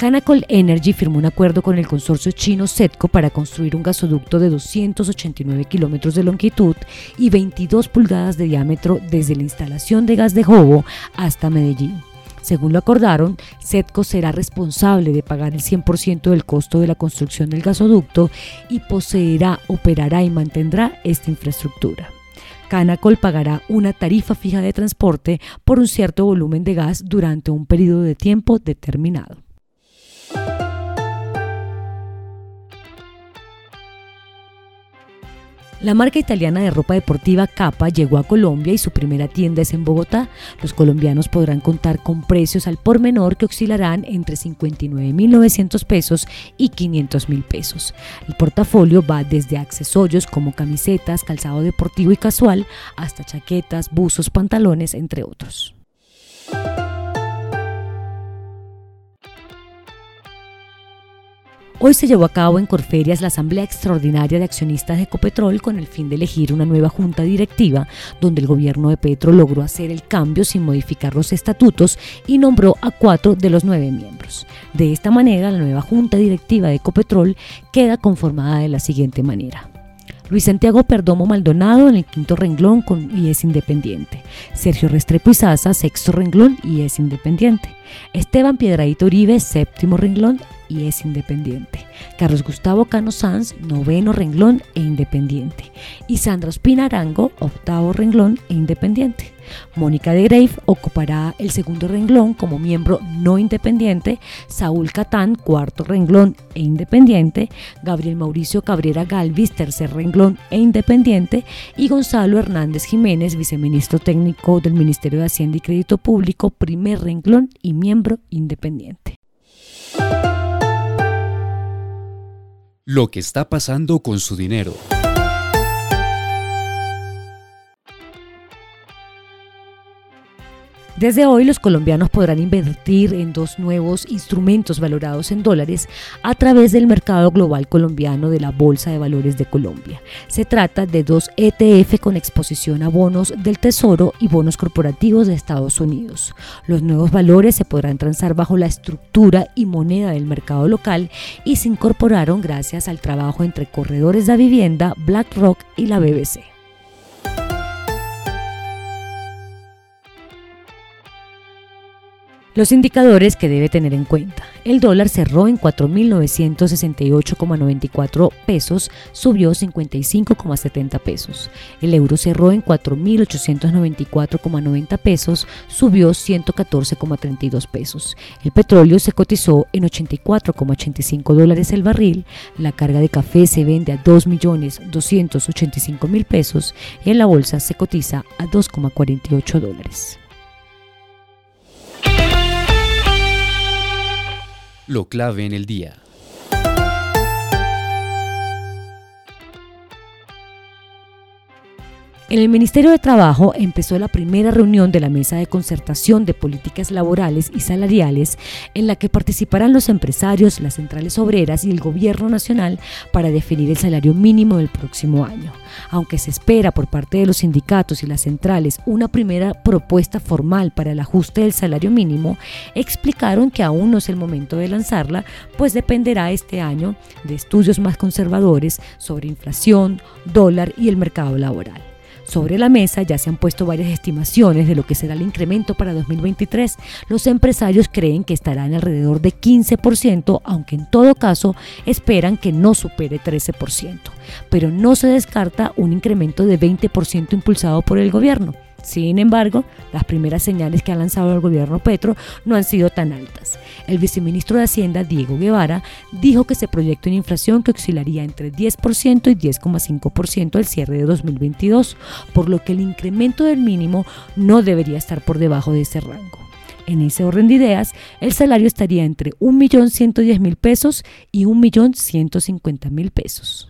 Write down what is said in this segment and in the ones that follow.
Canacol Energy firmó un acuerdo con el consorcio chino SETCO para construir un gasoducto de 289 kilómetros de longitud y 22 pulgadas de diámetro desde la instalación de gas de Jobo hasta Medellín. Según lo acordaron, SETCO será responsable de pagar el 100% del costo de la construcción del gasoducto y poseerá, operará y mantendrá esta infraestructura. Canacol pagará una tarifa fija de transporte por un cierto volumen de gas durante un periodo de tiempo determinado. La marca italiana de ropa deportiva Capa llegó a Colombia y su primera tienda es en Bogotá. Los colombianos podrán contar con precios al por menor que oscilarán entre 59.900 pesos y 500.000 pesos. El portafolio va desde accesorios como camisetas, calzado deportivo y casual, hasta chaquetas, buzos, pantalones, entre otros. Hoy se llevó a cabo en Corferias la Asamblea Extraordinaria de Accionistas de Ecopetrol con el fin de elegir una nueva junta directiva, donde el gobierno de Petro logró hacer el cambio sin modificar los estatutos y nombró a cuatro de los nueve miembros. De esta manera, la nueva junta directiva de Ecopetrol queda conformada de la siguiente manera. Luis Santiago Perdomo Maldonado en el quinto renglón y es independiente. Sergio Restrepo Izaza, sexto renglón y es independiente. Esteban Piedradito Uribe, séptimo renglón y es independiente. Carlos Gustavo Cano Sanz, noveno renglón e independiente. Y Sandra Ospina Arango, octavo renglón e independiente. Mónica de Grave ocupará el segundo renglón como miembro no independiente, Saúl Catán, cuarto renglón e independiente, Gabriel Mauricio Cabrera Galvis, tercer renglón e independiente, y Gonzalo Hernández Jiménez, viceministro técnico del Ministerio de Hacienda y Crédito Público, primer renglón y miembro independiente. Lo que está pasando con su dinero. Desde hoy los colombianos podrán invertir en dos nuevos instrumentos valorados en dólares a través del mercado global colombiano de la Bolsa de Valores de Colombia. Se trata de dos ETF con exposición a bonos del Tesoro y bonos corporativos de Estados Unidos. Los nuevos valores se podrán transar bajo la estructura y moneda del mercado local y se incorporaron gracias al trabajo entre corredores de vivienda, BlackRock y la BBC. Los indicadores que debe tener en cuenta. El dólar cerró en 4.968,94 pesos, subió 55,70 pesos. El euro cerró en 4.894,90 pesos, subió 114,32 pesos. El petróleo se cotizó en 84,85 dólares el barril. La carga de café se vende a 2.285.000 pesos y en la bolsa se cotiza a 2,48 dólares. Lo clave en el día. En el Ministerio de Trabajo empezó la primera reunión de la Mesa de Concertación de Políticas Laborales y Salariales en la que participarán los empresarios, las centrales obreras y el Gobierno Nacional para definir el salario mínimo del próximo año. Aunque se espera por parte de los sindicatos y las centrales una primera propuesta formal para el ajuste del salario mínimo, explicaron que aún no es el momento de lanzarla, pues dependerá este año de estudios más conservadores sobre inflación, dólar y el mercado laboral. Sobre la mesa ya se han puesto varias estimaciones de lo que será el incremento para 2023. Los empresarios creen que estará en alrededor de 15%, aunque en todo caso esperan que no supere 13%. Pero no se descarta un incremento de 20% impulsado por el gobierno. Sin embargo, las primeras señales que ha lanzado el gobierno Petro no han sido tan altas. El viceministro de Hacienda, Diego Guevara, dijo que se proyecta una inflación que oscilaría entre 10% y 10,5% al cierre de 2022, por lo que el incremento del mínimo no debería estar por debajo de ese rango. En ese orden de ideas, el salario estaría entre 1.110.000 pesos y 1.150.000 pesos.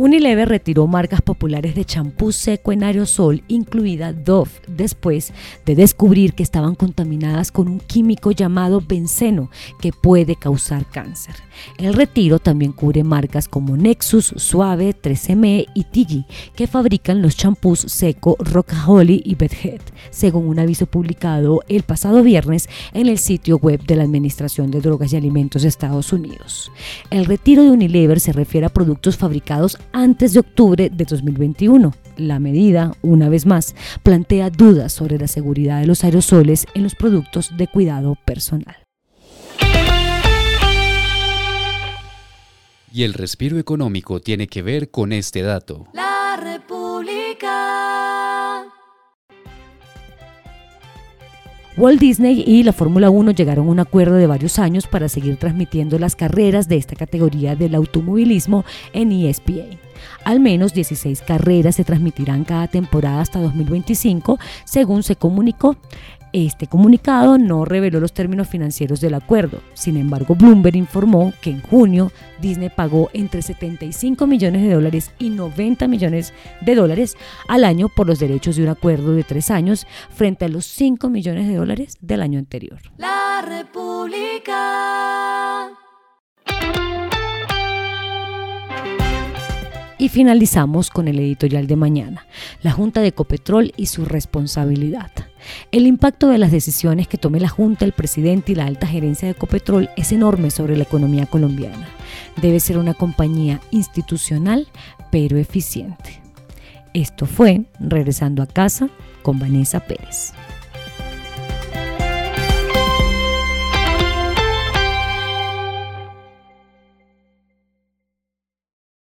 Unilever retiró marcas populares de champú seco en aerosol, incluida Dove, después de descubrir que estaban contaminadas con un químico llamado benceno que puede causar cáncer. El retiro también cubre marcas como Nexus, Suave, 3M y Tigi, que fabrican los champús seco Rockaholic y Bedhead, según un aviso publicado el pasado viernes en el sitio web de la Administración de Drogas y Alimentos de Estados Unidos. El retiro de Unilever se refiere a productos fabricados antes de octubre de 2021. La medida, una vez más, plantea dudas sobre la seguridad de los aerosoles en los productos de cuidado personal. Y el respiro económico tiene que ver con este dato. La Walt Disney y la Fórmula 1 llegaron a un acuerdo de varios años para seguir transmitiendo las carreras de esta categoría del automovilismo en ESPN. Al menos 16 carreras se transmitirán cada temporada hasta 2025, según se comunicó. Este comunicado no reveló los términos financieros del acuerdo. Sin embargo, Bloomberg informó que en junio Disney pagó entre 75 millones de dólares y 90 millones de dólares al año por los derechos de un acuerdo de tres años frente a los 5 millones de dólares del año anterior. La República. Y finalizamos con el editorial de mañana, la Junta de Ecopetrol y su responsabilidad. El impacto de las decisiones que tome la Junta, el presidente y la alta gerencia de Ecopetrol es enorme sobre la economía colombiana. Debe ser una compañía institucional, pero eficiente. Esto fue Regresando a casa con Vanessa Pérez.